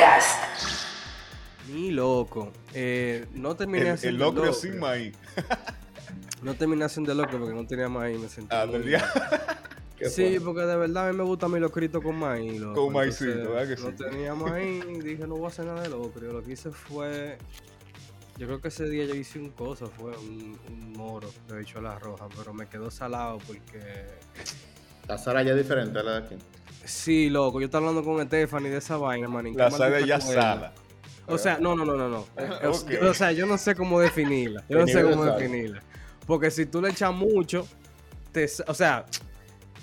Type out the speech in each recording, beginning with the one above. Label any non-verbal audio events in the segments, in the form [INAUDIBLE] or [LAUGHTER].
Podcast. Ni loco. Eh, no terminé El, el haciendo locro sin maíz. No terminé haciendo loco porque no tenía maíz. Me sentí Ah, muy- del día. ¿Qué Sí, fue? porque de verdad a mí me gusta mi locrito con maíz. loco. Con maicito, ¿verdad que No sí? tenía maíz y dije, no voy a hacer nada de locro. Lo que hice fue. Yo creo que ese día yo hice un cosa, fue un, un moro de bichuela roja, pero me quedó salado porque. La sala ya es diferente a la de aquí. Sí, loco, yo estaba hablando con Stephanie de esa vaina, manín. La maldita ya sala. O sea, no, no, no, no, no. [LAUGHS] O- Ok. O sea, yo no sé cómo definirla. Yo no sé cómo definirla. Porque si tú le echas mucho, te, o sea,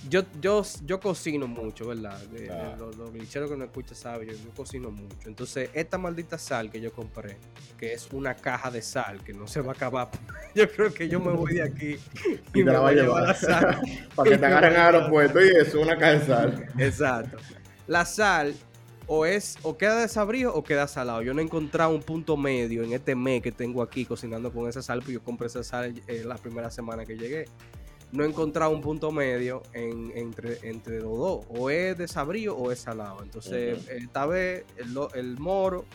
yo, yo, yo cocino mucho, ¿verdad? Ah. los, los glitcheros que no escuchan saben, yo, yo cocino mucho. Entonces, esta maldita sal que yo compré, que es una caja de sal que no se va a acabar, [LAUGHS] yo creo que yo me voy de aquí y, me la voy a a llevar la sal. [LAUGHS] Para que te agarren al aeropuerto y eso, una caja de sal. Exacto. La sal o es o queda desabrido o queda salado. Yo no he encontrado un punto medio en este mes que tengo aquí cocinando con esa sal, porque yo compré esa sal eh, la primera semana que llegué. No he encontrado un punto medio en- entre, entre los dos. O es desabrido o es salado. Entonces, Ujú. esta vez el, lo- el moro,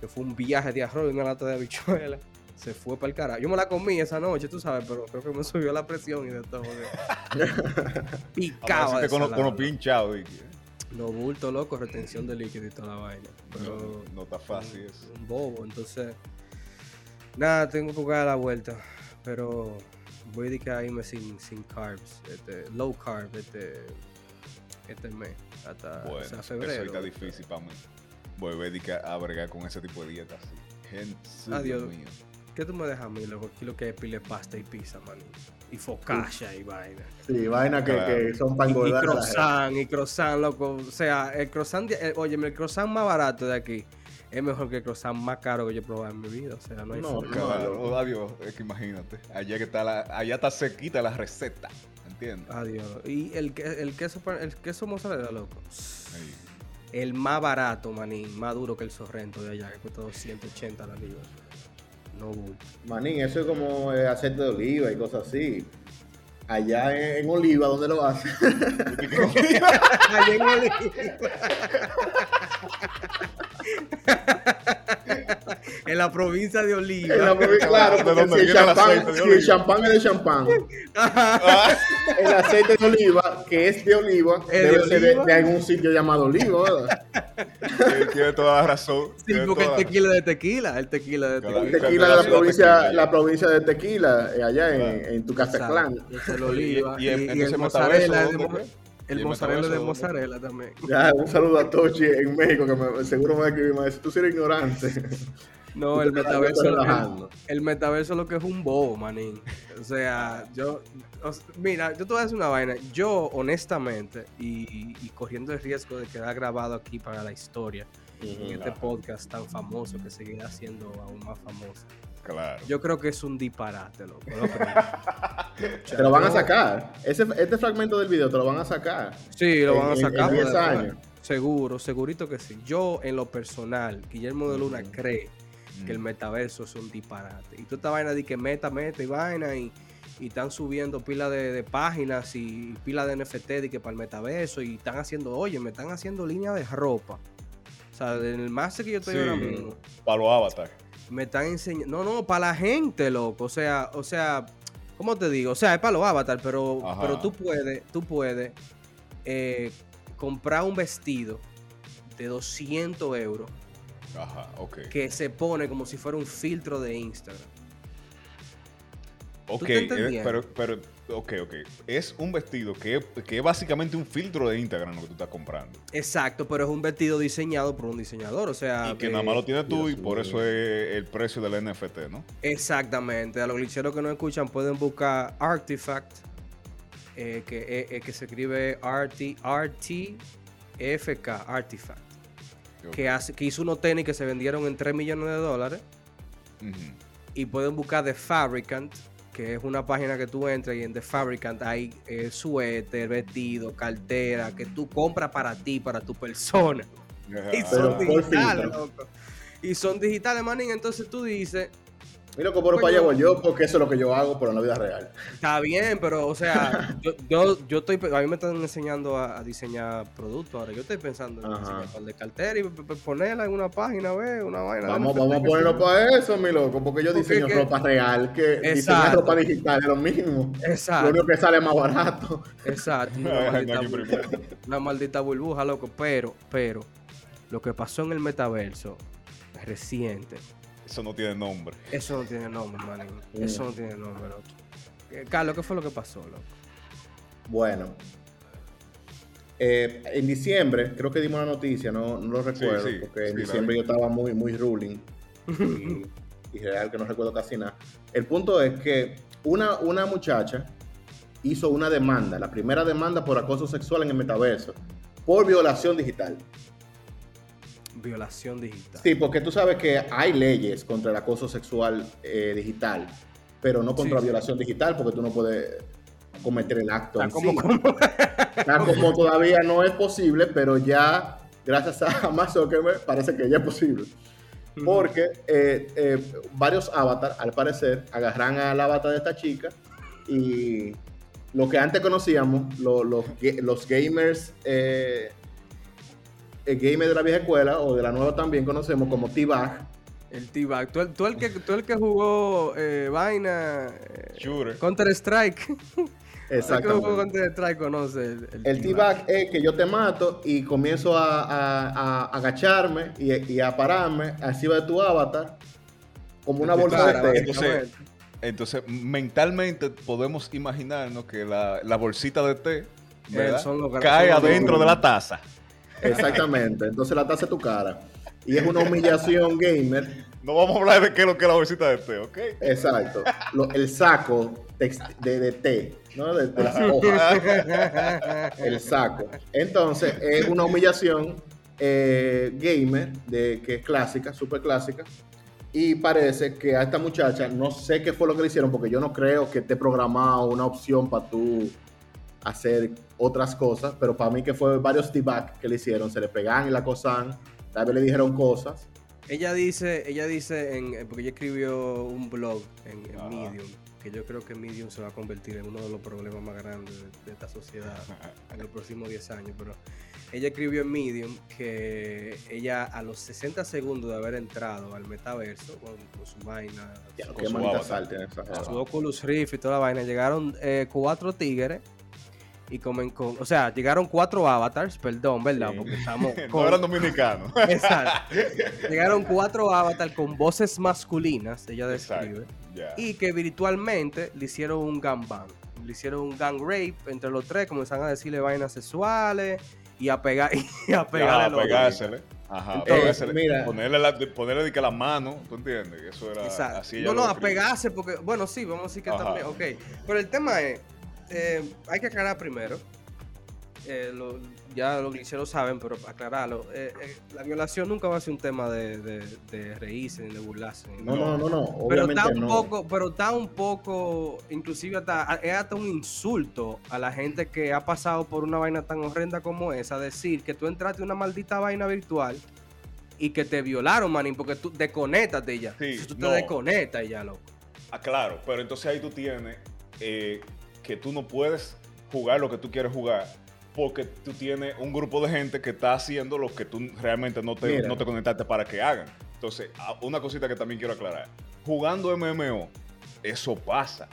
que fue un viaje de arroz y una lata de habichuela, [LAUGHS] se fue para el carajo. Yo me la comí esa noche, tú sabes, pero creo que me subió la presión y de todo. [LAUGHS] Picaba. De con, los- los salado. pinchados. Vicky. No bulto, loco, retención de líquido y toda la vaina. Pero No, no está fácil un, eso. un bobo, entonces. Nada, tengo que buscar la vuelta. Pero voy a dedicar a irme sin, sin carbs, este, low carb, este, este mes, hasta Bueno, o sea, eso febrero. está difícil para mí. Voy a dedicar a bregar con ese tipo de dieta así. Gente, Adiós. Dios mío. ¿Qué tú me dejas a mí, loco? Aquí lo que es pile pasta y pizza, man. Y focaccia y vaina. Sí, vaina que, Claro. que son para Y, y engordar. la gente. croissant, y croissant, loco. O sea, el croissant, de- eh, oye, el croissant más barato de aquí es mejor que el croissant más caro que yo he probado en mi vida. O sea, no hay No. Claro, adiós, es que imagínate. Allá que está la, allá está sequita la receta. ¿Entiendes? Adiós. Y el, que- el queso el queso mozzarella, loco. Ahí. El más barato, manín. Más duro que el sorrento de allá, que cuesta 280 la libra. No. Manín, eso es como eh, aceite de oliva y cosas así. Allá en, en Oliva, ¿dónde lo hacen? [LAUGHS] Allá en Oliva. [LAUGHS] [LAUGHS] en la provincia de Oliva. En la provincia, claro, ¿De porque dónde si el champán, aceite de si el oliva? champán es de champán, [LAUGHS] el aceite de oliva, que es de oliva, ¿Es de debe ser de, algún sitio llamado oliva, ¿verdad? Tiene- Tiene toda la razón. Sí, tiene porque el tequila de tequila, el tequila de tequila. Tequila de la provincia, tequila. la provincia de Tequila, eh, allá en, Claro. en tu Castatlán. Exacto, es el oliva. Y- Y, y y entonces el metaverso, mozzarella es de ¿dónde mo- fue? ¿Y el el mozzarella es de mozzarella también. Ya, un saludo a Tochi en México, que me- seguro me va a escribir, decir, tú eres ignorante. [LAUGHS] No, el metaverso, el, el metaverso lo que es un bobo, manín. O sea, yo, o mira, yo te voy a decir una vaina. Yo, honestamente, y, y corriendo el riesgo de quedar grabado aquí para la historia, en este podcast tan famoso que seguirá siendo aún más famoso, Claro. yo creo que es un disparate, loco. [LAUGHS] Te lo van a sacar. Ese, este fragmento del video te lo van a sacar. Sí, lo van a En- sacar. en por 10 después. años. Seguro, segurito que sí. Yo, en lo personal, Guillermo de Luna cree que el metaverso es un disparate. Y toda esta vaina de que meta, meta y vaina y, y están subiendo pila de, de páginas y pila de NFT de que para el metaverso y están haciendo, oye, me están haciendo línea de ropa. O sea, en el máster que yo estoy Sí. ahora mismo, Para los avatars. Me están enseñando, no, no, para la gente, loco. O sea, o sea, ¿cómo te digo? O sea, es para los avatar, pero, Ajá. pero tú puedes, tú puedes eh, comprar un vestido de 200 euros Ajá, ok. que se pone como si fuera un filtro de Instagram. Ok, eh, pero, ok, ok. Es un vestido que, que es básicamente un filtro de Instagram lo que tú estás comprando. Exacto, pero es un vestido diseñado por un diseñador, o sea... y que eh, nada más lo tienes tú y por eso es el precio del NFT, ¿no? Exactamente, a los glitcheros que no escuchan pueden buscar Artifact, eh, que, eh, eh, que se escribe RT, RTFK, Artifact, que, hace, que hizo unos tenis que se vendieron en 3 millones de dólares. Y pueden buscar The Fabricant, que es una página que tú entras y en The Fabricant hay eh, suéter, vestido, cartera, que tú compras para ti, para tu persona. Y son digitales, loco. Y son digitales, manín. Entonces tú dices, Mi loco, pero para allá voy yo, porque eso es lo que yo hago, pero en la vida real. Está bien, pero, o sea, [LAUGHS] yo, yo, yo estoy, a mí me están enseñando a, a diseñar productos ahora. Yo estoy pensando en diseñar de cartera y ponerla en una página, ¿ves? Una vaina. Vamos, vamos a ponerlo para eso, mi loco, porque yo Porque diseño que- ropa real, que diseñar ropa digital es lo mismo. Lo Exacto, único que sale más barato. exacto. Una [LAUGHS] No maldita, burbuja, una maldita burbuja, loco. Pero, pero, lo que pasó en el metaverso reciente, Eso no tiene nombre. eso no tiene nombre, manín. Mm. Eso no tiene nombre, loco. Eh, Carlos, ¿qué fue lo que pasó, loco? Bueno, eh, en diciembre, creo que dimos la noticia, no, no lo recuerdo, sí, porque en sí, diciembre yo estaba muy, muy ruling [LAUGHS] y, y real que no recuerdo casi nada. El punto es que una, una muchacha hizo una demanda, la primera demanda por acoso sexual en el metaverso, por violación digital. Violación digital. Sí, porque tú sabes que hay leyes contra el acoso sexual eh, digital, pero no contra Sí, sí. violación digital, porque tú no puedes cometer el acto. Está en como, sí. como- Está como [LAUGHS] todavía no es posible, pero ya, gracias a Mark Zuckerberg, parece que ya es posible. Porque eh, eh, varios avatars, al parecer, agarran al avatar de esta chica y lo que antes conocíamos, lo- los gamers, eh, el gamer de la vieja escuela o de la nueva también conocemos como T-Bag. El T-Bag. ¿Tú, el- tú el que, tú el que jugó eh, vaina. eh, Shooter. Counter Strike. [LAUGHS] El que jugó Exactamente. Counter Strike conoce el, El T-Bag es que yo te mato y comienzo a, a- a agacharme y, y a pararme encima de tu avatar como una bolsa de té. Entonces, entonces, mentalmente podemos imaginarnos que la, la bolsita de té ¿verdad? son los cae son los adentro de la taza. Exactamente. Entonces la taza es tu cara. Y es una humillación gamer. No vamos a hablar de qué es lo que es la bolsita de té, ¿ok? Exacto. Lo- el saco de, de té, ¿no? De, de las hojas. El saco. Entonces es una humillación eh, gamer de, que es clásica, súper clásica. Y parece que a esta muchacha, no sé qué fue lo que le hicieron, porque yo no creo que esté programado una opción para tú hacer otras cosas, pero para mí que fue varios debug que le hicieron, se le pegan y la cosan, tal vez le dijeron cosas. Ella dice, ella dice, en, porque ella escribió un blog en, en. Medium, que yo creo que Medium se va a convertir en uno de los problemas más grandes de, de esta sociedad en los próximos 10 años, pero ella escribió en Medium que ella a los 60 segundos de haber entrado al metaverso con, con su vaina, Ya, su- qué su manita avatar. sal tiene esa su Oculus Rift y toda la vaina, llegaron eh, cuatro tigres y comen con, o sea, llegaron cuatro avatars, perdón, ¿verdad? Sí. Porque estamos [LAUGHS] No con- eran dominicanos. [LAUGHS] Exacto. Llegaron cuatro avatars con voces masculinas, ella describe, y que virtualmente le hicieron un gangbang. Le hicieron un gang rape entre los tres, comenzaron a decirle vainas sexuales y a pegar [LAUGHS] y a pegarle los pegársele. Ajá, Entonces, pegársele. mira. Ponerle, la, ponerle de que la mano, ¿tú entiendes? Eso era Exacto. así. No, no, a pegarse, porque, bueno, sí, vamos a decir que Ajá. también, ok. Pero el tema es, eh, hay que aclarar primero, eh, lo- ya los glitcheros saben, pero para aclararlo, eh, eh, la violación nunca va a ser un tema de, de, de reírse ni de burlarse. ni No, nada. no, no, no. Pero está un no. poco, pero está un poco, inclusive hasta, es hasta un insulto a la gente que ha pasado por una vaina tan horrenda como esa, decir que tú entraste a una maldita vaina virtual y que te violaron, manín, porque tú desconéctate ya. Sí, tú te no. desconectas y ya, loco. Ah, claro, pero entonces ahí tú tienes eh, que tú no puedes jugar lo que tú quieres jugar porque tú tienes un grupo de gente que está haciendo lo que tú realmente no te, Mira. no te conectaste para que hagan. Entonces, una cosita que también quiero aclarar. Jugando MMO, eso pasa.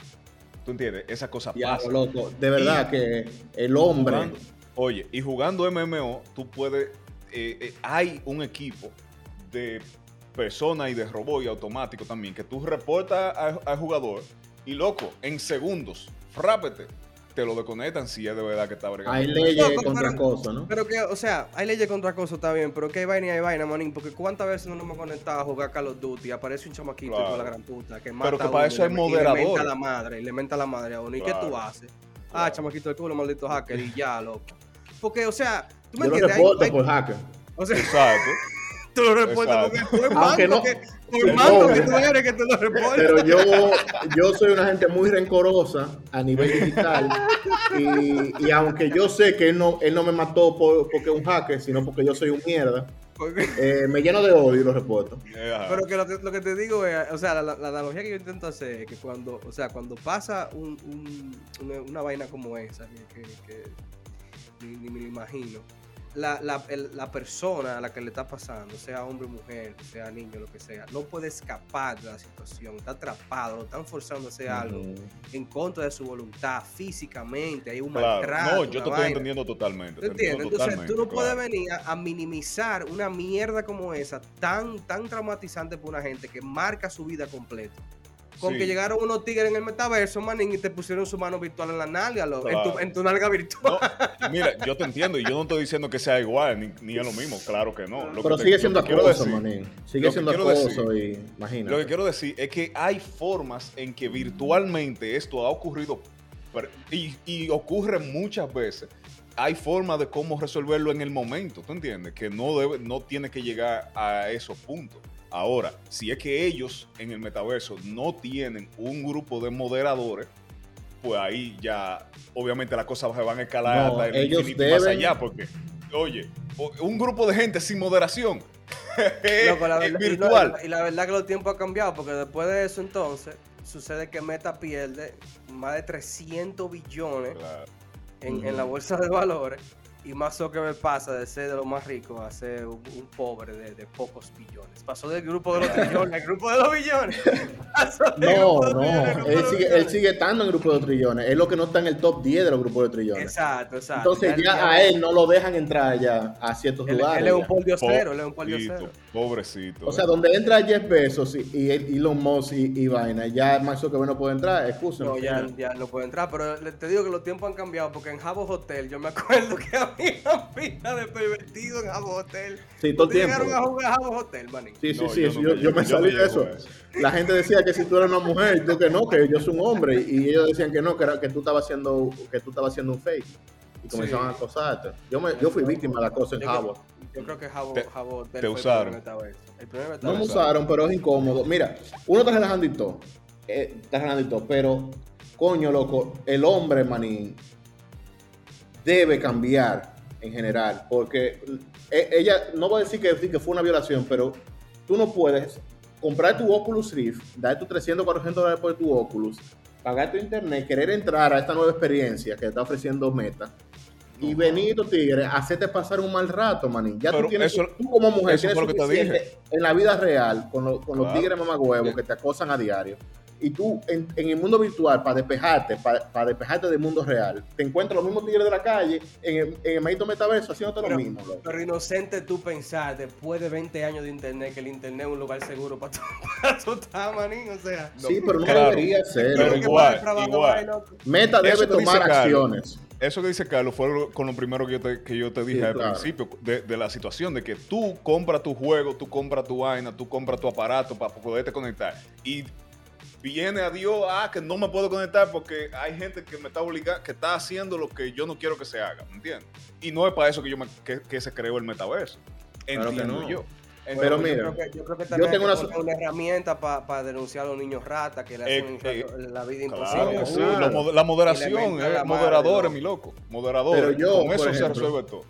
¿Tú entiendes? Esa cosa Ya, pasa. loco. De verdad que el hombre. Jugando- oye, y jugando MMO, tú puedes. eh, eh, hay un equipo de personas y de robot y automático también que tú reportas al jugador y loco, en segundos, rápete, te lo desconectan si es de verdad que está bregando. Hay leyes Loco, contra pero- cosas, ¿no? Pero que, o sea, hay leyes contra acoso, está bien, pero que hay vaina y hay vaina, manín, porque cuántas veces no nos hemos conectado a jugar Call of Duty y aparece un chamaquito Claro. con la gran puta que mata Pero que a para uno eso y hay le- moderador. menta a la madre, y le menta a la madre a uno. ¿Y qué tú Claro. haces? Ah, chamaquito de culo, maldito hacker, y ya, loco. Porque, o sea, tú me Yo lo entiendes, Hay- reporto hay- por hacker. o sea, Exacto. [LAUGHS] tú lo reportas Exacto. porque tú eres Aunque manco no- que, por Sí, manco no. que tú eres que tú lo reportas. Pero yo, yo soy una gente muy rencorosa a nivel digital. Y, y aunque yo sé que él no, él no me mató por- porque es un hacker, sino porque yo soy un mierda, eh, me lleno de odio y lo reporto. Pero que lo, que lo, que te digo es, o sea, la, la, analogía que yo intento hacer es que cuando, o sea, cuando pasa un, un, una, una, vaina como esa, que, que, que ni, ni, me lo imagino, la, la, el, la, persona a la que le está pasando, sea hombre o mujer, sea niño, lo que sea, no puede escapar de la situación, está atrapado, lo están forzando a hacer algo en contra de su voluntad, físicamente, hay un claro. maltrato. No, yo te estoy vaina. entendiendo totalmente. ¿Te entiendes? Entonces tú no claro. puedes venir a, a, minimizar una mierda como esa, tan, tan traumatizante para una gente que marca su vida completa con sí. que llegaron unos tigres en el metaverso, manín, y te pusieron su mano virtual en la nalga, lo, claro. en, tu, en, tu, nalga virtual. No, mira, yo te entiendo, y yo no estoy diciendo que sea igual, ni, ni es lo mismo, claro que no. Lo Pero que sigue te, siendo acoso, manín. Sigue siendo acoso, y imagínate. Lo que quiero decir es que hay formas en que virtualmente esto ha ocurrido, y, y ocurre muchas veces, hay formas de cómo resolverlo en el momento, ¿tú entiendes? Que no, debe, no tiene que llegar a esos puntos. Ahora, si es que ellos en el metaverso no tienen un grupo de moderadores, pues ahí ya obviamente las cosas se van a escalar no, hasta el ellos infinito deben... más allá, porque, oye, un grupo de gente sin moderación [LAUGHS] Loco, la es virtual. Y, la, y la verdad que los tiempos han cambiado, porque después de eso entonces sucede que Meta pierde más de 300 billones Claro. En, la bolsa de valores. Y más Zuckerberg pasa de ser de los más ricos a ser un, un pobre de, de pocos billones. Pasó del grupo de los [LAUGHS] trillones al grupo de los billones. No, los no, él los sigue, él sigue estando en el grupo de trillones. Es lo que no está en el top 10 de los grupos de trillones. Exacto, exacto. Entonces ya a él no lo dejan entrar ya a ciertos él, lugares. él es un poldiosero, él es un poldiosero. Pobrecito, pobrecito. O sea, ¿eh? donde entra Jeff Bezos y, y Elon Musk y, y vaina, ya Mark Zuckerberg no puede entrar, excusa. No, ya, ya no puede entrar, pero le- te digo que los tiempos han cambiado porque en Jabo Hotel yo me [LAUGHS] acuerdo que [LAUGHS] había pila de pervertidos en Jabo Hotel. Sí, todo el ¿Ustedes tiempo. llegaron a jugar a Jabo Hotel, manín? Sí, sí, No, sí, yo eso, nunca yo, yo me yo salí no de eso. La gente decía que si tú eras una mujer, y tú que no, que yo soy un hombre, y ellos decían que no, que, era, que tú estabas haciendo, que tú estabas haciendo un fake. Y comenzaban Sí. a acosarte. Yo, me, yo fui víctima de la cosa en Jabo. Yo creo que Jabo, Te- Jabo Hotel te fue usaron. el primer metaverso. El primer No me usaron, pero es incómodo. Mira, uno está relajando y todo. eh, está relajando y todo, pero, coño, loco, el hombre, manín, debe cambiar en general. Porque eh, ella, no voy a decir que, que fue una violación, pero tú no puedes comprar tu Oculus Rift, dar tus 300, 400 dólares por tu Oculus, pagar tu internet, querer entrar a esta nueva experiencia que está ofreciendo Meta. Y venir tu tigre, hacerte pasar un mal rato, manín. Ya tú tienes, eso- tú como mujer, tienes suficiente en la vida real, con, lo- con los tigres mamagüevos que te acosan a diario, y tú en, en el mundo virtual, para despejarte, para, para despejarte del mundo real, te encuentras los mismos tigres de la calle en el, en el maldito metaverso haciéndote lo mismo. loco. Pero inocente tú pensar, después de 20 años de internet, que el internet es un lugar seguro para tu, [LAUGHS] para tu. O sea, Sí, pero no claro. debería ser. Pero ¿qué loco. igual, igual. Meta Eso debe tomar Carlos. acciones. Eso que dice Carlos fue con lo primero que yo te, que yo te dije Sí, al claro. principio, de, de la situación de que tú compras tu juego, tú compras tu vaina, tú compras tu aparato para poderte conectar. Y viene a Dios, ah, que no me puedo conectar porque hay gente que me está obligando, que está haciendo lo que yo no quiero que se haga, ¿me entiendes? Y no es para eso que, yo me- que, que se creó el metaverso. Claro que Entiendo no. yo. Pero Bueno, mira, yo creo que, yo creo que yo también tengo una una herramienta para denunciar a los niños ratas que le Eh, hacen eh, la vida Claro imposible. que sí, claro. la moderación, eh, mi loco, moderadores. Pero yo, con eso se resuelve todo.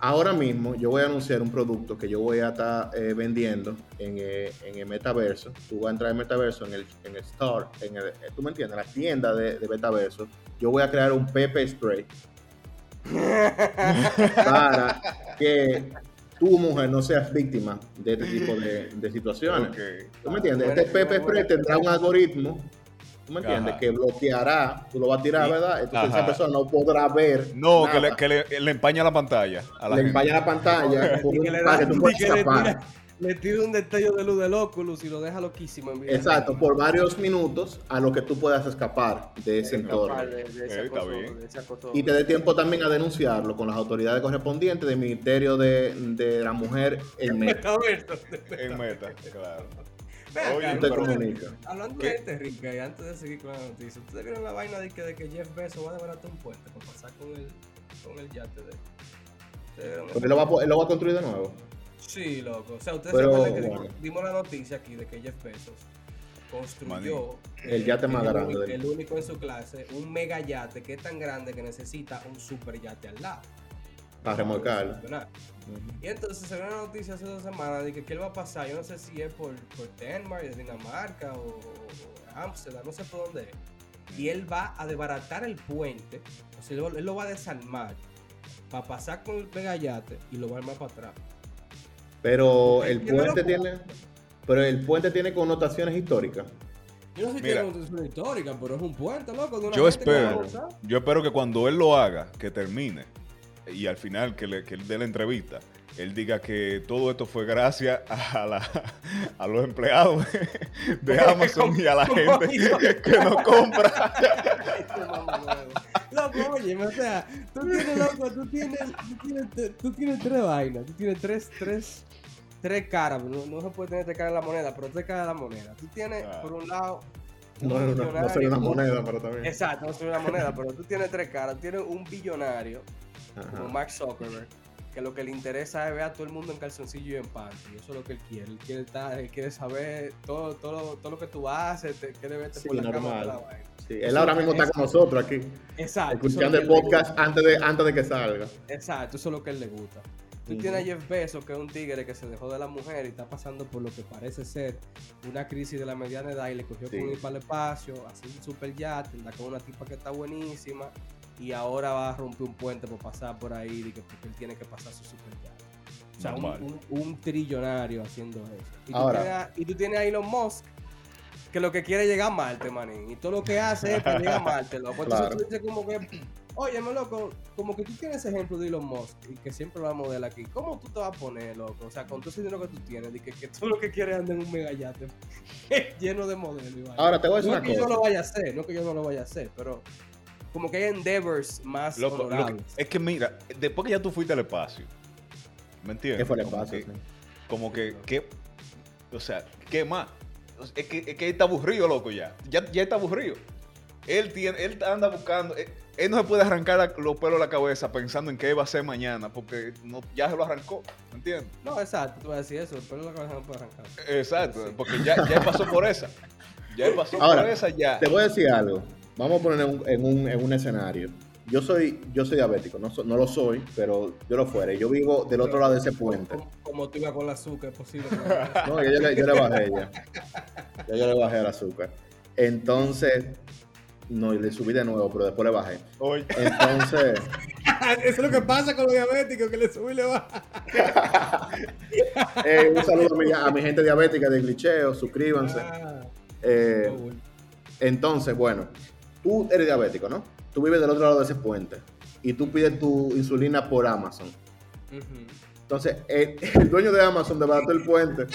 Ahora mismo yo voy a anunciar un producto que yo voy a estar eh, vendiendo en, eh, en el metaverso. Tú vas a entrar en metaverso en el, en el store, en el, eh, tú me entiendes, la tienda de, de metaverso. Yo voy a crear un pepper spray [LAUGHS] para que tu mujer no seas víctima de este tipo de, de situaciones. ¿Tú me entiendes? Buena- Este buena spray tendrá un algoritmo, ¿tú me entiendes? Ajá. Que bloqueará, tú lo vas a tirar, ¿verdad? Entonces Ajá. esa persona no podrá ver. No, que le, que le, le empaña la pantalla a la le gente. empaña la pantalla [LAUGHS] Y que le para da- que tú puedas que le escapar. tira- Le tira un destello de luz del Oculus y lo deja loquísimo en vida. Exacto, por varios minutos a lo que tú puedas escapar de ese entorno. De, de ese está acoso- bien. de ese acoso. Y te dé tiempo también a denunciarlo con las autoridades correspondientes del Ministerio de, de la Mujer en Meta. En meta, claro. Oye, Te comunica. Hablando ¿Qué? de gente rica, y antes de seguir con la noticia, ¿ustedes vieron la vaina de que, de que Jeff Bezos va a desbaratar un puente para pasar con el, con el yate de él? ¿Ustedes vieron Porque lo, va, a po- él lo va a construir de nuevo. Sí, loco. O sea, ustedes Pero, se acuerdan que bueno. dimos, dimos la noticia aquí de que Jeff Bezos construyó El yate más el grande único- del- el único en su clase, un mega yate que es tan grande que necesita un super yate al lado. Para remolcarlo. funcionar. Y entonces se ve una noticia hace dos semanas de que qué le va a pasar. Yo no sé si es por, por Denmark, de Dinamarca o, Amsterdam, no sé por dónde es. Y él va a desbaratar el puente, o sea, él, lo- él lo va a desarmar para pasar con el pegayate y lo va a armar para atrás. Pero el puente tiene. Pero el puente tiene connotaciones históricas. Yo no sé si Mira. tiene una histórica, pero es un puente, loco. de una Yo espero, yo espero que cuando él lo haga, que termine, y al final que, le, que él dé la entrevista, él diga que todo esto fue gracias a, la, [LAUGHS] a los empleados de [LAUGHS] Amazon y a la ¿Cómo gente [LAUGHS] que nos compra. Loco, oye, o sea, tú tienes, loco, tú tienes, tú tienes, tú tienes tres vainas, tú tienes tres, tres, tres caras, no, no se puede tener tres caras en la moneda, pero tres caras en la moneda. Tú tienes, Claro. por un lado, No, una, no sería una moneda, pero también. Exacto, no soy una moneda, pero tú tienes tres caras. Tienes un billonario, como Ajá. Mark Zuckerberg, que lo que le interesa es ver a todo el mundo en calzoncillo y en panty. Eso es lo que él quiere. Él quiere, estar, él quiere saber todo, todo, todo lo que tú haces, te, quiere verte Sí, por la cama. toda la vaina. Sí, él ahora mismo está con nosotros aquí, Exacto. escuchando el podcast antes de, antes de que salga. Exacto, eso es lo que a él le gusta. Tú tienes a Jeff Bezos, que es un tigre que se dejó de la mujer y está pasando por lo que parece ser una crisis de la mediana edad y le cogió Sí. con ir para el espacio, hacer un super yate, anda con una tipa que está buenísima y ahora va a romper un puente por pasar por ahí y que porque él tiene que pasar su super yate. O sea, un, un- un trillonario haciendo eso. Y tú, Ahora. tienes a, y tú tienes a Elon Musk, que lo que quiere es llegar a Marte, manín. Y todo lo que hace es para llegar a Marte, loco. Entonces Claro. tú dices como que, óyeme, loco, como que tú tienes ese ejemplo de Elon Musk y que siempre lo vamos a modela aquí. ¿Cómo tú te vas a poner, loco? O sea, con todo ese dinero que tú tienes, de que, que tú lo que quieres es andar en un megayate [LAUGHS] lleno de modelos. y. Ahora te voy a decir no una es que yo cosa. lo vaya a hacer, no es que yo no lo vaya a hacer, pero como que hay endeavors más lo que- honorables. es que mira, después que ya tú fuiste al espacio, ¿me entiendes? ¿Qué fue el Como espacio? que- sí. Como que, ¿qué? O sea, ¿qué más? Es que, es que él está aburrido, loco, ya. Ya, ya está aburrido. Él, tiene, él anda buscando. Él, él no se puede arrancar la- los pelos de la cabeza pensando en qué va a hacer mañana, porque no, ya se lo arrancó, ¿me entiendes? No, exacto, tú vas a decir eso, pero la cabeza no puede arrancar. Exacto, Sí. porque ya, pasó por esa. Ya él pasó Ahora, por esa, ya. Te voy a decir algo. Vamos a poner en un, en un, en un escenario. Yo soy, yo soy diabético, no, so- no lo soy, pero yo lo fuera. Yo vivo del otro lado de ese puente. Como, como tú ibas con la azúcar, es posible. [LAUGHS] no. Yo, le, yo le bajé ya. Ya yo le bajé el azúcar. Entonces, no, y le subí de nuevo, pero después le bajé. Oye, Entonces, [LAUGHS] Eso es lo que pasa con los diabéticos, que le sube y le baja. [LAUGHS] eh, un saludo a mi, a mi gente diabética de glitcheo, suscríbanse. Ah, Eh, bueno. Entonces, bueno, tú eres diabético, ¿no? Tú vives del otro lado de ese puente y tú pides tu insulina por Amazon. Entonces, el, el dueño de Amazon desbarató el puente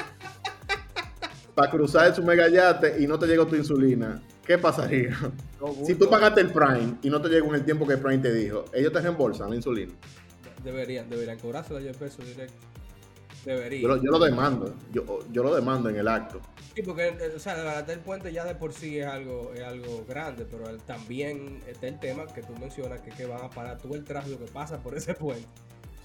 para cruzar su mega yate y no te llegó tu insulina. ¿Qué pasaría? No, Si tú pagaste el Prime y no te llegó en el tiempo que el Prime te dijo, ellos te reembolsan la insulina. Deberían, deberían cobrarse a 10 pesos directo. Yo lo, yo lo demando, yo, yo lo demando en el acto. Sí, porque eh, o sea, desbaratar el puente ya de por sí es algo, es algo grande, pero también está el tema que tú mencionas, que, que van a parar todo el tráfico que pasa por ese puente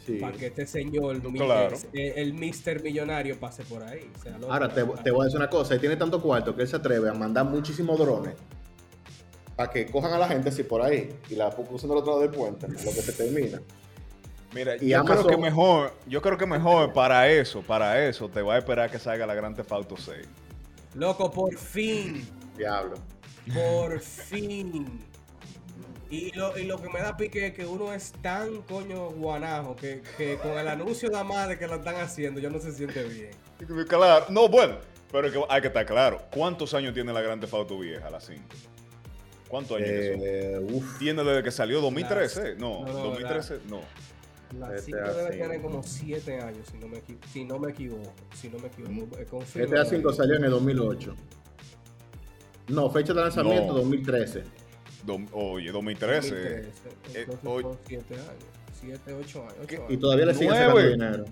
Sí. para que este señor, mi- Claro. el, el Mr. Millonario, pase por ahí. O sea, loco, Ahora te, te voy a decir una cosa, él tiene tanto cuarto que él se atreve a mandar muchísimos drones para que cojan a la gente así por ahí y la pusen del otro lado del puente, lo que se termina. Mira, Y yo Amazon- creo que mejor, yo creo que mejor para eso, para eso, te va a esperar que salga la Gran Theft Auto 6. Loco, por fin. Diablo. Por fin. Y lo, y lo que me da pique es que uno es tan coño guanajo que, que con el anuncio de madre que lo están haciendo, yo no se siente bien. Claro, no, bueno, pero que hay que estar claro. ¿Cuántos años tiene la Gran Theft Auto vieja, la 5? ¿Cuántos años que son? Eh, uf, Tiene desde que salió 2013, Las- no, no, no, 2013, no. La Este 5 debe tener como 7 años, si no me, equi- si no me equivoco. Si no me equivoco. GTA 5 David. salió en el 2008. No, fecha de lanzamiento No. 2013. Dom- oye, 2013. 2013, Eh, Entonces hoy- son 7 años. 7, 8 años. años. Y todavía le siguen sacando Nueve. dinero.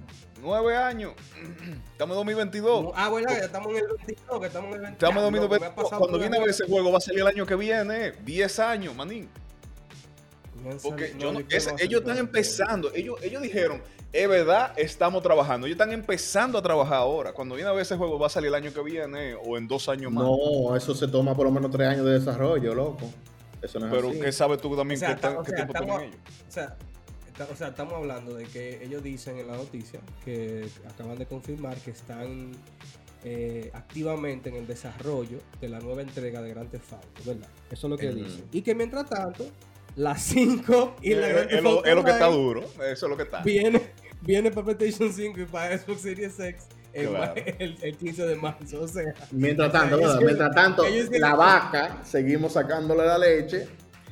Nueve años. [CLEARS THROAT] Estamos en 2022. Ah, bueno, ya estamos en el 22, que estamos en el 22. Estamos en Loco, me ha 2022. pasado Cuando por viene a ver ese juego va a salir el año que viene. 10 años, manín. Porque yo no, ellos están empezando. Ellos, ellos dijeron, es verdad, estamos trabajando. Ellos están empezando a trabajar ahora. Cuando viene a ver ese juego va a salir el año que viene o en dos años más. No, eso se toma por lo menos tres años de desarrollo, loco. Eso no es Pero así. ¿qué sabes tú también O sea, qué, está- tan- o qué sea, tiempo estamos- tienen ellos? O sea, o sea, estamos hablando de que ellos dicen en la noticia que acaban de confirmar que están eh, activamente en el desarrollo de la nueva entrega de Grand Theft Auto, ¿verdad? Eso es lo que dicen. Y que mientras tanto, la 5 y la Es, Grand es Theft lo, Auto es lo que está duro. Eso es lo que está. viene, viene para PlayStation 5 y para Xbox Series X en Claro. [LAUGHS] el, el 15 de marzo. O sea, Mientras tanto, mientras tanto, ellos la vaca, seguimos sacándole la leche,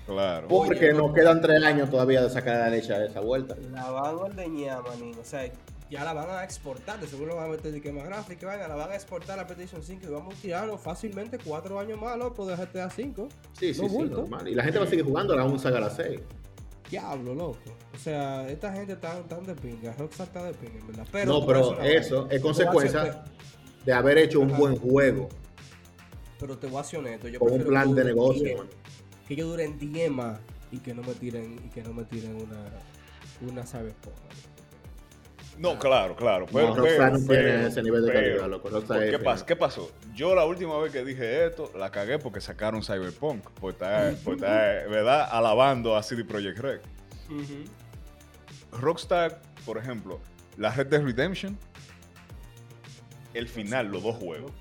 Claro. porque Oye, nos quedan tres años todavía de sacar la leche a esa vuelta. la van a ordeñar, manín. O sea, ya la van a exportar. De seguro van a meter de que más gráfica, vaina, la van a exportar a PlayStation 5 y vamos a tirarnos fácilmente cuatro años más, loco, de GTA 5. Sí, sí, sí, normal. Y la gente va a seguir jugando la 11 a la 6. Diablo, loco. O sea, esta gente está tan de pinga. Rockstar está de pinga, en verdad. Pero No, pero eso es consecuencia de haber hecho un buen juego Pero te voy a ser honesto. Yo con un plan de negocio. 10, man. Que ellos duren 10 más y que no me tiren, y que no me tiren una, una. No, claro, claro. Pero, No, Rockstar no pero- tiene pero- ese nivel de pero- calidad, loco. Rockstar ¿Qué, es- pas- qué pasó? Yo la última vez que dije esto, la cagué porque sacaron Cyberpunk. Por estar, por estar, ¿verdad? Alabando a CD Projekt Red. Rockstar, por ejemplo, la Red Dead Redemption, el final, los dos juegos.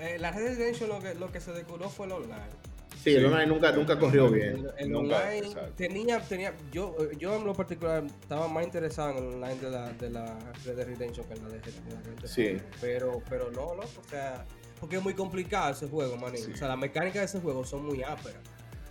Eh, la Red Dead Redemption lo que, lo que se decoró fue el online. Sí, el online nunca, nunca corrió bien. El, el Nunca, online exacto. tenía, tenía, yo, eh, yo en lo particular estaba más interesado en el online de la, de la Red Dead Redemption que en la de, Red Dead. Sí. Pero, pero no, loco, o sea, porque es muy complicado ese juego, man. Sí. O sea, las mecánicas de ese juego son muy ásperas.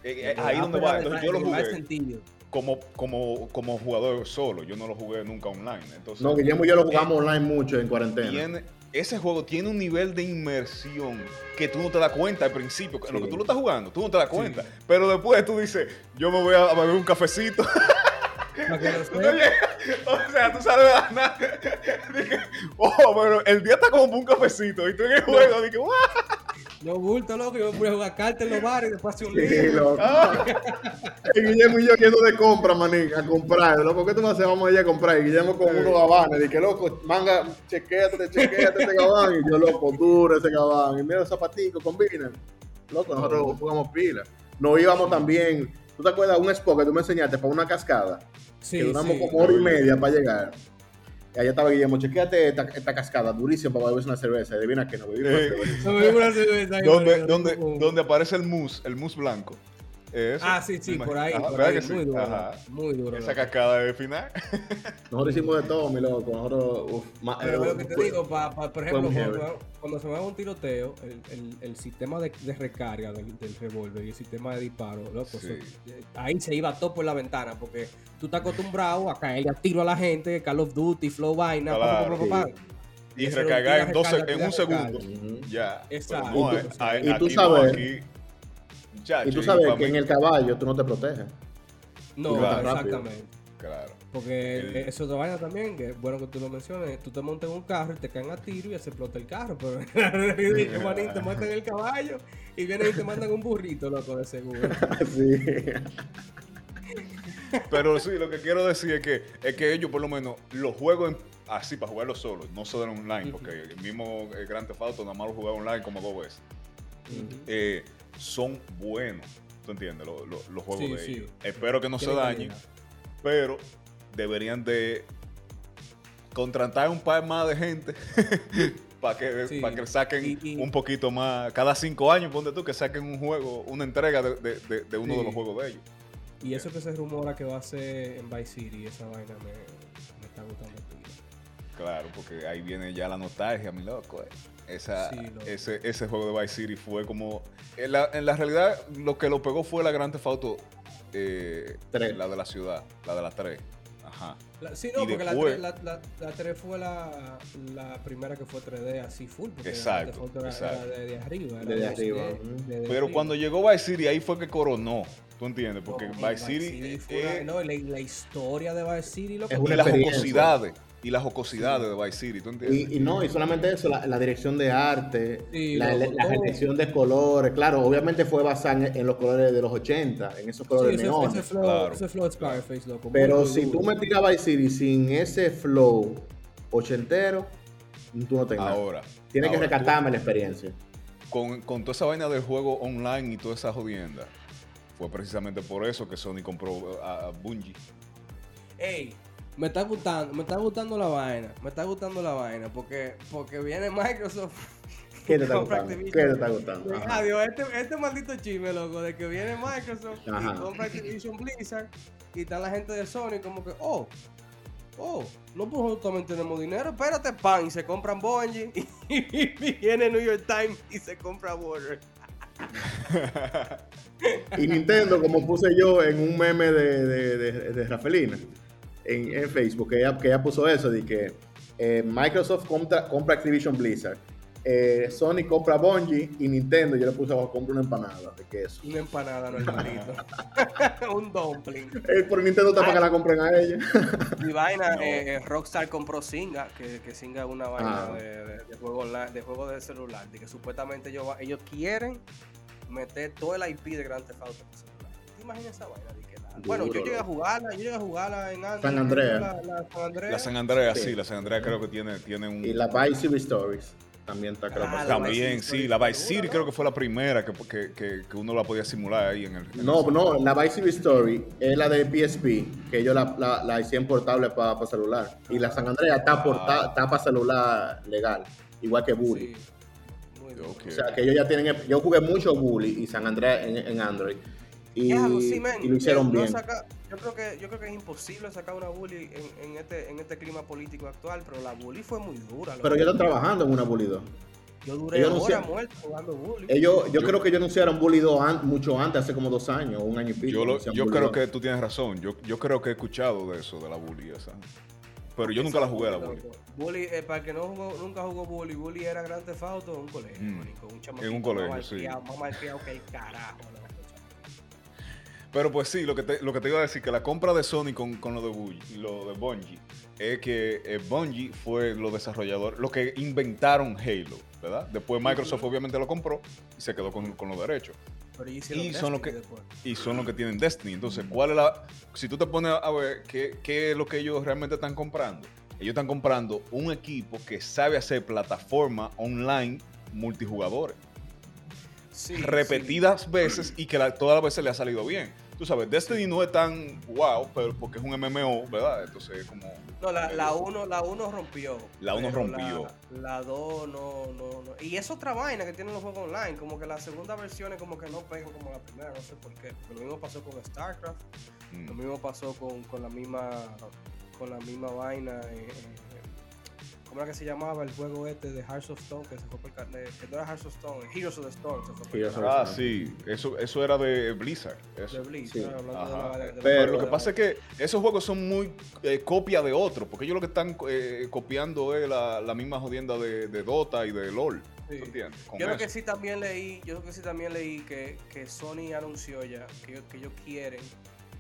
Eh, eh, ahí donde va. Entonces yo lo jugué sentido. como, como, como jugador solo. Yo no lo jugué nunca online. Entonces, No, Guillermo y yo lo jugamos online mucho en cuarentena. tiene, ese juego tiene un nivel de inmersión que tú no te das cuenta al principio. En lo que tú lo estás jugando, tú no te das Sí. cuenta. Pero después tú dices, yo me voy a beber un cafecito. [LAUGHS] O sea, tú sales de nada. [LAUGHS] Dije, oh, pero el día está como un cafecito. Y tú en el juego, dije, "What?". No bulto, loco, yo me fui a jugar cartas en los bares y después hacía un Sí, lío. loco. Ah. [LAUGHS] Y Guillermo y yo yendo de compra, manín, a comprar. Loco, ¿qué tú vas a hacer? Vamos allá a comprar. Y Guillermo con unos gabanes. Dije, loco, manga, chequéate, chequéate ese gabán. Y yo, loco, duro ese gabán. Y mira los zapaticos, combinan. Loco, nosotros jugamos pila. Nos íbamos también. ¿Tú te acuerdas de un spot que tú me enseñaste para una cascada? Sí, que duramos sí. como hora y media para llegar. Y allá estaba Guillermo, chequéate esta, esta cascada, durísima para beberse una cerveza. Y adivina que no bebí una cerveza. No una donde, como- donde aparece el mousse, el mousse blanco. Eso. Ah, sí, sí, por ahí. Ajá, por ¿verdad ahí, sí? muy duro, Ajá. muy duro. Esa cascada de final. [LAUGHS] Nosotros hicimos de todo, mi loco. Nosotros, uf, Pero eh, lo que te fue- digo, pa- pa- por ejemplo, cuando, cuando se mueve un tiroteo, el, el- el sistema de, de recarga del, del revólver y el sistema de disparo, loco, Sí. eso- eh, ahí se iba todo por la ventana, porque tú estás acostumbrado a caerle a tiro a la gente, Call of Duty, Flow Vaina, pa, pa, Claro, pa, pa, pa. Y recargar en, dos, recarga, en un segundo. Ya. Exacto. No, Y tú- a- y tú aquí no, sabes- aquí. Y tú sabes que mí- en el caballo tú no te proteges. No, Claro. exactamente. Claro. Porque El- eh, eso es otra vaina también, que es bueno que tú lo menciones. Tú te montas en un carro y te caen a tiro y se explota el carro. Pero [LAUGHS] te montan en el caballo y vienen y te mandan un burrito, loco, de seguro. [LAUGHS] sí. Pero sí, lo que quiero decir es que, es que ellos por lo menos los juegos en- así para jugarlos solos, no solo en online, porque el mismo eh, Grand Theft Auto nada más lo jugaba online como dos veces. Eh, son buenos, ¿tú entiendes? Lo- lo- los juegos Sí, de sí. ellos. Espero que no se dañen, calidad. pero deberían de contratar un par más de gente [LAUGHS] para que, Sí. que saquen Y- y- un poquito más. Cada cinco años, ponte tú, que saquen un juego, una entrega de, de- de- de uno de los juegos de ellos. Y eso que se rumora que va a ser en Vice City, esa vaina me, me está gustando. Claro, porque ahí viene ya la nostalgia, mi loco. eh. Esa, Sí, ese, ese juego de Vice City fue como... En la, en la realidad, lo que lo pegó fue la Grand Theft Auto, eh, Tres. la de la ciudad, la de las tres. Ajá. La- sí, no, Y porque la, después- 3, la, la, la 3 fue la, la primera que fue 3D así full. Porque Exacto, la era, exacto. era de, de arriba. Era Desde de- arriba, de- de- de Pero arriba. cuando llegó Vice City, ahí fue que coronó. ¿Tú entiendes? Porque No, Vice City... fue eh, una- no, y la, la historia de Vice City, loco, Es y una las experiencia. jocosidades. Y las jocosidades de Vice City, ¿tú entiendes? Y, y no, y solamente eso, la, la dirección de arte, Sí, la, la todo. selección de colores, claro, obviamente fue basada en, en los colores de los 80, en esos colores Sí, ese, neón. ese flow, Claro. ese flow loco. Pero muy si tú me tiras Vice City sin ese flow ochentero, tú no tengas. Ahora. Tienes que ahora, tú- rescatarme la experiencia. con, con toda esa vaina del juego online y toda esa jodienda, fue precisamente por eso que Sony compró a, a Bungie. Ey, me está gustando, me está gustando la vaina, me está gustando la vaina, porque, porque viene Microsoft. ¿Qué te [LAUGHS] está gustando? ¿Qué te está gustando? Adiós, este, este maldito chisme, loco, de que viene Microsoft Ajá. y compra Activision Blizzard y está la gente de Sony como que, oh, oh, no pues también tenemos dinero, espérate, pan, y se compran Bungie [LAUGHS] y, viene New York Times y se compra Warner. [LAUGHS] Y Nintendo, como puse yo en un meme de, de, de- de Rafelina en, en Facebook, que ella, que ella puso eso, de que eh, Microsoft compra, compra Activision Blizzard, eh, Sony compra Bungie y Nintendo, yo le puse abajo, compra una empanada de queso. Una empanada, no [LAUGHS] [LAUGHS] Un dumpling. Eh, por Nintendo está para que la compren a ella. Y vaina, [LAUGHS] No. eh, Rockstar compró Singa, que, que Singa es una vaina Ah. de, de- de juego online, de juego de celular, de que supuestamente ellos, quieren meter todo el IP de Grand Theft Auto en el celular. ¿Te imaginas esa vaina? Bueno, yo llegué a jugarla, yo llegué a jugarla en Android, San Andreas. La, la San Andreas. La San Andreas, Sí. sí, la San Andreas creo que tiene, tiene un... Y la Vice City Stories también está creo Ah. También, sí, la Vice City creo que fue la primera que, que, que, que uno la podía simular ahí en el... en No, no, la Vice City Story es la de PSP, que ellos la, la, la hicieron portable para celular. Y la San Andreas está, porta- está para celular legal, igual que Bully. Sí. O sea, que ellos ya tienen. Yo jugué mucho Bully y San Andreas en, en Android. Y, lo hicieron no bien. saca- yo, creo que, yo creo que es imposible sacar una bully en, en este, en este clima político actual, pero la bully fue muy dura. Pero ellos están trabajando en una Bully 2. Yo duré ellos no horas sé- muerto jugando bully. Ellos, yo creo que ellos anunciaron Bully 2 an- mucho antes, hace como dos años, o un año y pico. Yo, lo- yo creo 2. que tú tienes razón. Yo, yo creo que he escuchado de eso, de la bully esa. Pero yo nunca la jugué a la bully. Bully, eh, para el que no jugó, nunca jugó bully, bully era Grand Theft Auto en un colegio, Mm. un En un colegio, más sí. malcriado, Más malcriado que el carajo. Pero pues sí, lo que te, lo que te iba a decir, que la compra de Sony con, con lo de Bungie, lo de Bungie, es que eh, Bungie fue los desarrolladores, los que inventaron Halo, ¿verdad? Después Microsoft obviamente lo compró y se quedó con, con los derechos. Pero Y son los que- después. Y son los que tienen Destiny. Entonces, ¿cuál es la...? Si tú te pones a ver qué, qué es lo que ellos realmente están comprando, ellos están comprando un equipo que sabe hacer plataforma online multijugadores. Sí, repetidas veces y que la- todas las veces le ha salido bien. Tú sabes, Destiny no es tan wow, pero porque es un MMO, ¿verdad? Entonces, como. No, la, la 1 la uno rompió. La uno pero rompió. La 2 no, no, no. Y es otra vaina que tienen los juegos online. Como que las segundas versiones como que no pegan como la primera, no sé por qué. Porque lo mismo pasó con StarCraft. mm, Lo mismo pasó con, con la misma con la misma vaina. eh, eh, ¿Cómo era que se llamaba el juego este de Hearts of Stone? Que se fue por de- que no era Hearts of Stone, Heroes of the Storm. Se fue por. Ah, sí, eso, eso era de Blizzard. eso. De Blitz, Sí. de la Pero lo que de- pasa es que esos juegos son muy eh, copia de otros, porque ellos lo que están eh, copiando es la, la misma jodienda de, de Dota y de LOL. Sí. ¿tú entiendes? Yo creo que sí también leí, yo creo que sí también leí que, que Sony anunció ya que ellos quieren,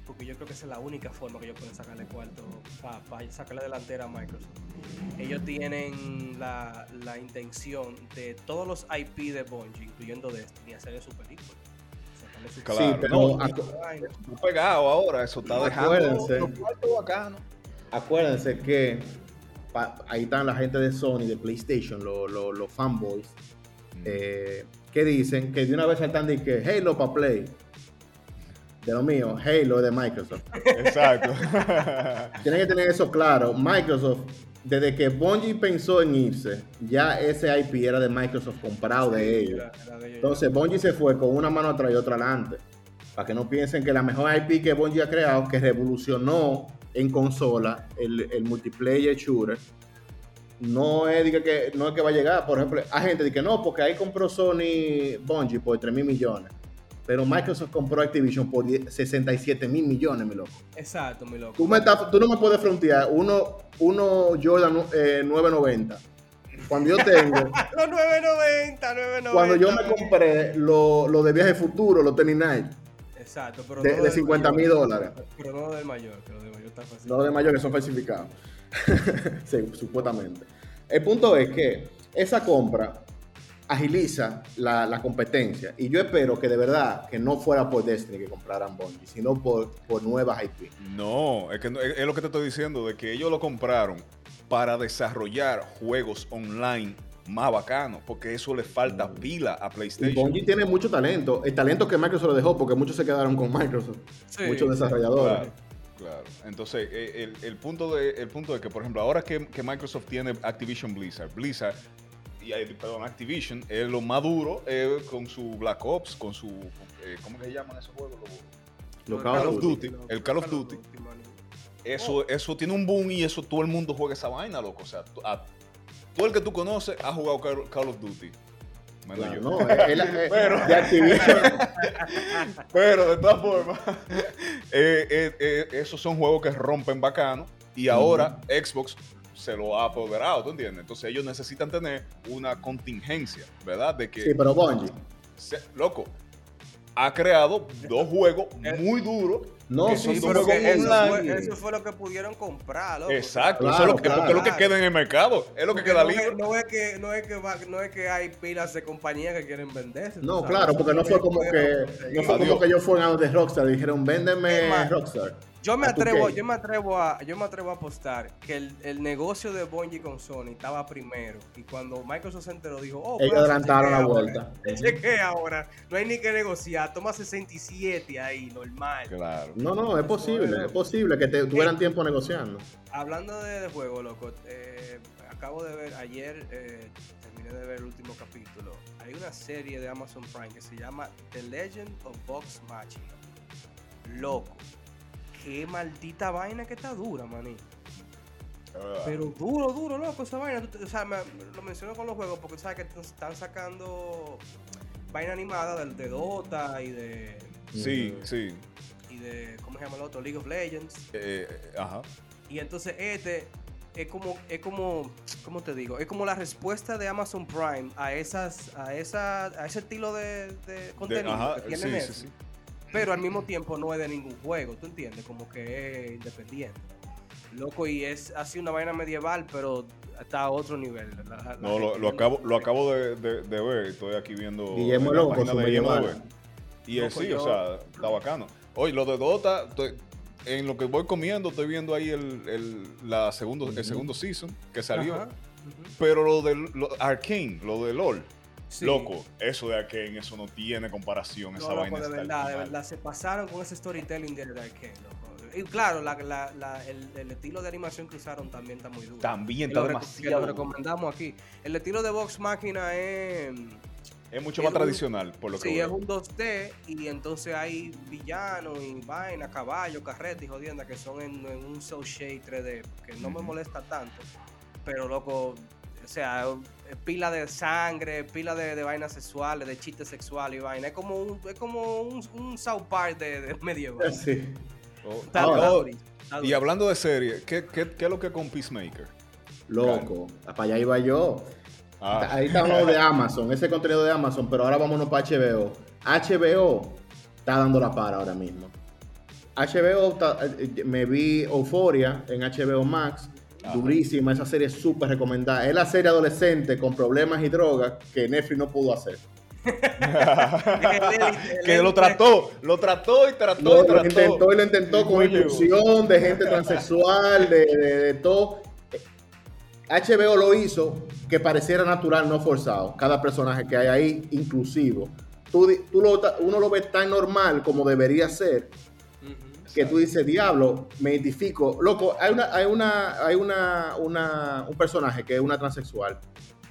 porque yo creo que esa es la única forma que ellos pueden sacarle cuarto para sacarle delantera a Microsoft. Ellos tienen la, la intención de todos los IP de Bungie, incluyendo Destiny, hacerle su película. Claro, Sí, pero no. Está pegado ahora, eso está dejando Acuérdense. los cuartos bacanos. acuérdense que pa- ahí están la gente de Sony, de PlayStation, lo- lo- los fanboys, Mm. eh, que dicen que de una vez saltan de que Halo para Play. De lo mío, Halo es de Microsoft. Exacto. [LAUGHS] Tienen que tener eso claro. Microsoft, desde que Bungie pensó en irse, ya ese IP era de Microsoft comprado de ellos. Era- era de ellos. Entonces Bungie se fue con una mano atrás y otra adelante. Para que no piensen que la mejor IP que Bungie ha creado, que revolucionó en consola el, el multiplayer shooter, no es, diga que, no es que va a llegar. Por ejemplo, hay gente que dice no, porque ahí compró Sony Bungie por 3 mil millones. Pero Microsoft compró Activision por 10 67 mil millones, mi loco. Exacto, mi loco. Tú, me estás- tú no me puedes frontear uno, uno Jordan eh, 990. Cuando yo tengo, Los 990, 990. cuando yo me compré lo, lo de viaje futuro, los Tennis Night, Exacto, pero de, no de del 50 mil mayor. dólares. Pero no del mayor, que lo del mayor está fácil. Los de mayores son falsificados. [LAUGHS] Sí, supuestamente. El punto es que esa compra agiliza la, la competencia. Y yo espero que de verdad que no fuera por Destiny que compraran Bungie, sino por, por nuevas IP. No, es, que no- es, es lo que te estoy diciendo, de que ellos lo compraron para desarrollar juegos online más bacanos, porque eso le falta pila a Y PlayStation. Bungie tiene mucho talento. El talento que Microsoft lo dejó porque muchos se quedaron con Microsoft. Sí, muchos desarrolladores. claro. Claro. Entonces, eh, el, el punto de, el punto de que, por ejemplo, ahora que, que Microsoft tiene Activision Blizzard, Blizzard, y, perdón, Activision, es lo más duro eh, con su Black Ops, con su. eh, ¿Cómo que se llaman esos juegos? Los- Lo Call Call of Duty. El Call of Duty. Eso, eso tiene un boom y eso todo el mundo juega esa vaina, loco. O sea, tú- a- todo el que tú conoces ha jugado Call, Call of Duty. Menos Claro, yo. no, [LAUGHS] es- Pero- de Activision. [LAUGHS] Pero de todas formas, [LAUGHS] eh, eh, eh, esos son juegos que rompen bacano y ahora Xbox se lo ha apoderado, ¿tú entiendes? Entonces ellos necesitan tener una contingencia, ¿verdad? De que, Sí, pero Bungie. se- loco, ha creado dos juegos muy duros. No, sí, son Sí, dos pero que eso online. fue, eso fue lo que pudieron comprar, loco. Exacto, Claro, eso es lo que, claro. porque es lo que queda en el mercado, es lo que Porque queda no libre. Es, no, es que, no, es que va- no es que hay pilas de compañías que quieren venderse. No, sabes. claro, porque no fue como que no fue como que ellos fueron a de Rockstar y dijeron, véndeme Rockstar. Yo me ¿A tu atrevo, yo me atrevo a, yo me atrevo a apostar que el, el negocio de Bungie con Sony estaba primero y cuando Microsoft se enteró dijo, oh, Ellos adelantaron la vuelta. ahora, [LAUGHS] Chequea ahora, no hay ni que negociar, toma 67 ahí, normal. Claro. No, no, es posible, es posible que te, tuvieran tiempo negociando. Hablando de, de juego, loco, eh, acabo de ver ayer, eh, terminé de ver el último capítulo. Hay una serie de Amazon Prime que se llama The Legend of Vox Machina. Loco, qué maldita vaina que está dura, maní. Ah, Pero duro, duro, loco, esa vaina. O sea, me- lo menciono con los juegos porque sabes que están sacando vaina animada de, de Dota y de, sí, sí. y de, ¿cómo se llama el otro? League of Legends. Eh, eh, ajá. Y entonces este es como, es como, ¿cómo te digo? Es como la respuesta de Amazon Prime a esas, a esa, a ese estilo de, de De- contenido ajá, que tiene sí, sí, sí. Pero al mismo tiempo no es de ningún juego, ¿tú entiendes? Como que es independiente. Loco, y es así una vaina medieval, pero está a otro nivel. La- la- la No, lo, lo no- acabo, lo acabo de, de- de ver. Estoy aquí viendo Guillermo la Loco, página su de Guillermo medieval. de ver. Y es sí, o sea, está bacano. Oye, lo de Dota, estoy- en lo que voy comiendo, estoy viendo ahí el, el, la segundo, el segundo season que salió. Ajá. Pero lo de lo, Arkane, lo de LOL, Sí. loco, eso de Arkane, eso no tiene comparación. No, esa loco, vaina de verdad, de verdad, se pasaron con ese storytelling de Arkane, loco. Y claro, la, la- la- el, el estilo de animación que usaron también está muy duro. También está lo demasiado. Lo recomendamos aquí. El estilo de Vox Máquina es... Es mucho es más un- tradicional, por lo que Sí, es un 2D y entonces hay villanos y vaina, caballos, carretas y jodiendas que son en, en un cel shade 3D, que no me molesta tanto, pero loco, o sea, pila de sangre, pila de, de vainas sexuales, de chistes sexuales y vaina. Es como un, es como un, un South Park de, de medieval. [LAUGHS] Sí. Oh, Está- oh, oh, y hablando de serie, ¿qué, qué, qué es lo que con Peacemaker? Loco, para allá iba yo. Ah, Ahí está hablando de Amazon, ese contenido de Amazon, pero ahora vámonos para HBO. HBO está dando la para ahora mismo. HBO, eh, me vi Euphoria en HBO Max, Ajá. durísima, esa serie es súper recomendada. Es la serie adolescente con problemas y drogas que Netflix no pudo hacer. [LAUGHS] Que lo trató, lo trató y trató Lo, y lo trató. intentó y lo intentó con inclusión de gente transexual, de, de- de todo. HBO lo hizo que pareciera natural, no forzado. Cada personaje que hay ahí, inclusivo. Tú, tú lo, uno lo ve tan normal como debería ser. Que tú dices, diablo, me identifico. Loco, hay una, hay una, hay una, una, un personaje que es una transexual.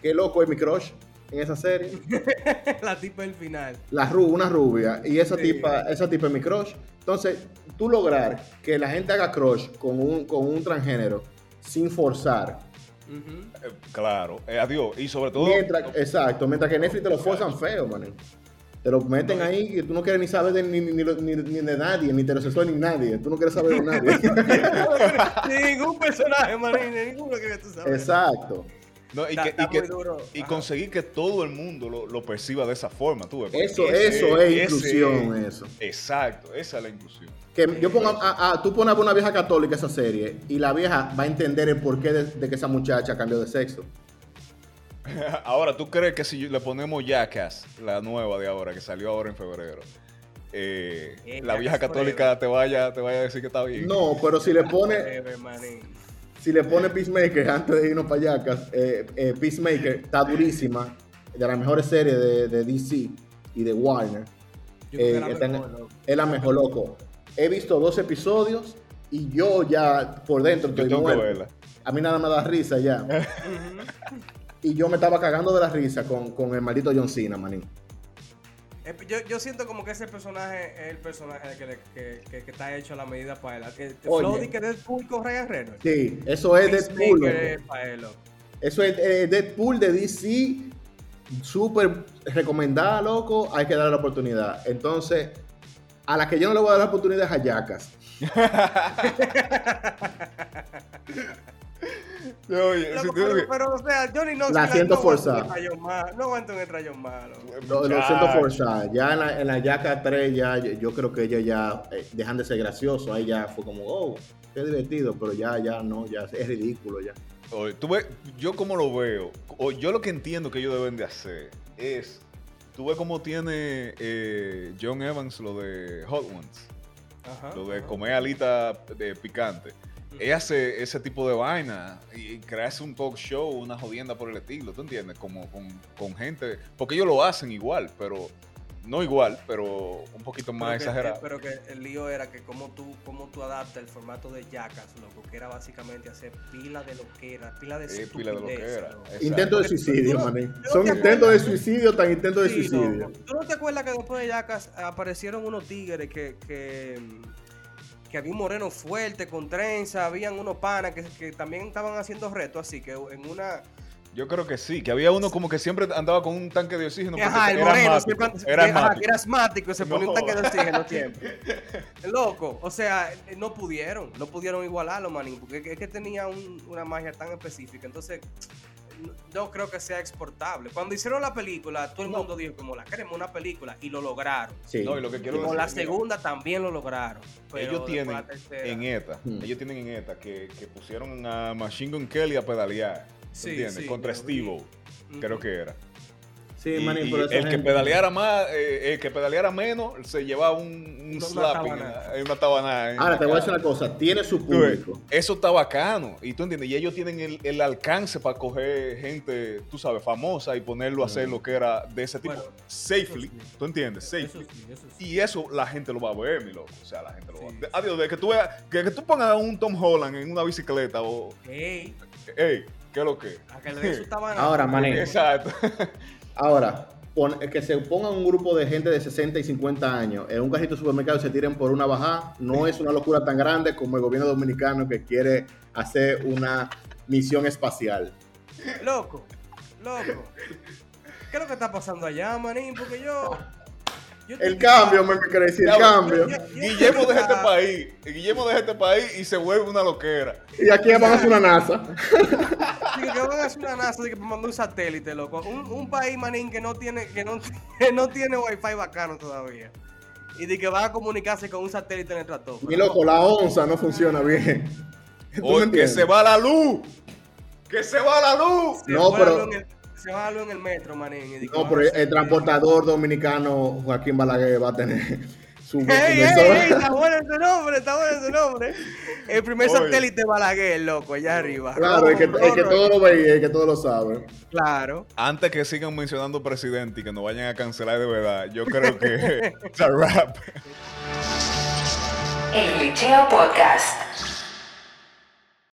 Que loco es mi crush en esa serie. [LAUGHS] La tipa del final. La ru, una rubia. Y esa Sí. tipa, esa tipa es mi crush. Entonces, tú lograr que la gente haga crush con un, con un transgénero sin forzar. Eh, Claro, eh, adiós. Y sobre todo, Mientras, exacto, mientras que Netflix te lo forzan feo, man. Te lo meten ahí y tú no quieres ni saber de, ni, ni- ni- ni de nadie, ni heterosexual, ni nadie. Tú no quieres saber de nadie. [LAUGHS] Ningún personaje, marín, ninguno que tú sabes. exacto. no, y, Está- que, está y, que- conseguir que todo el mundo lo, lo perciba de esa forma. Tú, Eso, ese- eso es ese inclusión, es- eso. Exacto, esa es la inclusión. Que yo pongo a, a- tú pones a una vieja católica esa serie y la vieja va a entender el porqué de, de que esa muchacha cambió de sexo. [LAUGHS] Ahora, ¿tú crees que si le ponemos Jackass, la nueva de ahora, que salió ahora en febrero, eh, Eh, la vieja Jackass católica te vaya, te vaya a decir que está bien? No, pero si le pone, [LAUGHS] si le pone Peacemaker antes de irnos para Yacas, eh, eh, Peacemaker está durísima, de las mejores series de, de DC y de Warner. Yo Eh, mejor. Es la mejor, loco. He visto dos episodios y yo ya por dentro Yo estoy tengo que muerto. verla. A mí nada me da risa ya. [LAUGHS] y yo me estaba cagando de la risa con, con el maldito John Cena, manín. Eh, Yo, yo siento como que ese personaje es el personaje que, le- que, que- que está hecho a la medida para él. Que, Oye. Que Deadpool con Ryan Reynolds. Sí, eso es Deadpool. Es. Eso es eh, Deadpool de DC. Súper recomendada, loco. Hay que darle la oportunidad. Entonces, a la que yo no le voy a dar la oportunidad es a Yacas. [LAUGHS] Pero, pero, o sea, Johnny Knoxville La siento no aguanta forzada. No aguanta un rayón malo. Lo, lo siento forzada. Ya en la, en la Yaca 3, ya, yo, yo creo que ellos ya eh, dejan de ser graciosos. Ahí ya fue como, oh, qué divertido. Pero ya, ya no, ya es ridículo ya. Oye, tú ves, yo como lo veo, o yo lo que entiendo que ellos deben de hacer es, tú ves cómo tiene eh, John Evans lo de Hot Ones, Ajá, lo de ajá. comer alita de picante. Ella hace ese tipo de vaina y crearse un talk show, una jodienda por el estilo, ¿tú entiendes? Como con, con gente, porque ellos lo hacen igual, pero no igual, pero un poquito más Pero que- exagerado. Pero que el lío era que como tú, cómo tú adaptas el formato de Jackass, loco, que era básicamente hacer pila de lo que era, pila de Eh, pila de lo que estupidez, era. loco. Exacto. Intento de suicidio, no- no Son te intentos de suicidio, tan intentos de Sí, suicidio. loco. ¿Tú no te acuerdas que después de Jackass aparecieron unos tigres que, que, que había un moreno fuerte con trenza, habían unos panas que, que también estaban haciendo retos así, que en una... Yo creo que sí, que había uno como que siempre andaba con un tanque de oxígeno. Ajá, el era moreno asmático, siempre, era que- ajá, era asmático y se ponía un tanque de oxígeno [LAUGHS] siempre. Loco, o sea, eh, no pudieron, no pudieron igualarlo, manín, porque es que- es que tenía un- una magia tan específica. Entonces, no- creo que sea exportable. Cuando hicieron la película, todo el mundo dijo, como la queremos una película, y lo lograron. Sí. No, y lo que Y quiero con la mira, segunda también lo lograron. pero ellos tienen en ETA, Hmm. ellos tienen en ETA que, que pusieron a Machine Gun Kelly a pedalear, Sí, ¿entiendes? sí, Contra. Steve creo que era. Sí, Y- y el que gente- pedaleara más, eh, el que pedaleara menos, se llevaba un, un slapping en la- en una tabanada. en Ahora te voy a decir una cosa, tiene su público. Eso está bacano. Y tú entiendes, y ellos tienen el, el alcance para coger gente, tú sabes, famosa y ponerlo a hacer lo que era de ese tipo, Bueno, safely. sí. ¿Tú entiendes? Eso Safely. sí, eso sí. Y eso la gente lo va a ver, mi loco. O sea, la gente lo va a ver. sí. Adiós, de que tú veas, que, que tú pongas a un Tom Holland en una bicicleta o, Ey, hey, ¿qué es lo que? a que le den su [LAUGHS] tabana. Ahora, manín. Exacto. [LAUGHS] Ahora, que se pongan un grupo de gente de 60 y 50 años en un carrito de supermercado y se tiren por una bajada, no es una locura tan grande como el gobierno dominicano que quiere hacer una misión espacial. Loco, loco. ¿Qué es lo que está pasando allá, manín? Porque yo. El cambio, me quiere decir, el cambio. Guillermo deja este país. Guillermo deja este país y se vuelve una loquera. Y aquí van a hacer una NASA. Digo, que van a hacer una NASA de que mandó un satélite, loco. Un, un país, manín, que no tiene, que no, [LAUGHS] que no tiene wifi bacano todavía. Y de que va a comunicarse con un satélite en el estratosfera. Mi loco, la onza no funciona bien. ¿Tú me Oye, que se va la luz. Que se va la luz. Se No, pero- se va a luz en el metro, manín. No, pero a el, transportador dominicano Joaquín Balaguer va a tener [LAUGHS] su ¡Ey, ey, ey! Está bueno ese nombre, está bueno ese nombre. El primer Oye. satélite Balaguer, loco, allá arriba. Claro, el que, el que todo lo veía, el que todo lo sabe. Claro. Antes que sigan mencionando presidente y que nos vayan a cancelar de verdad, yo creo que it's a wrap. El Glitcheo Podcast.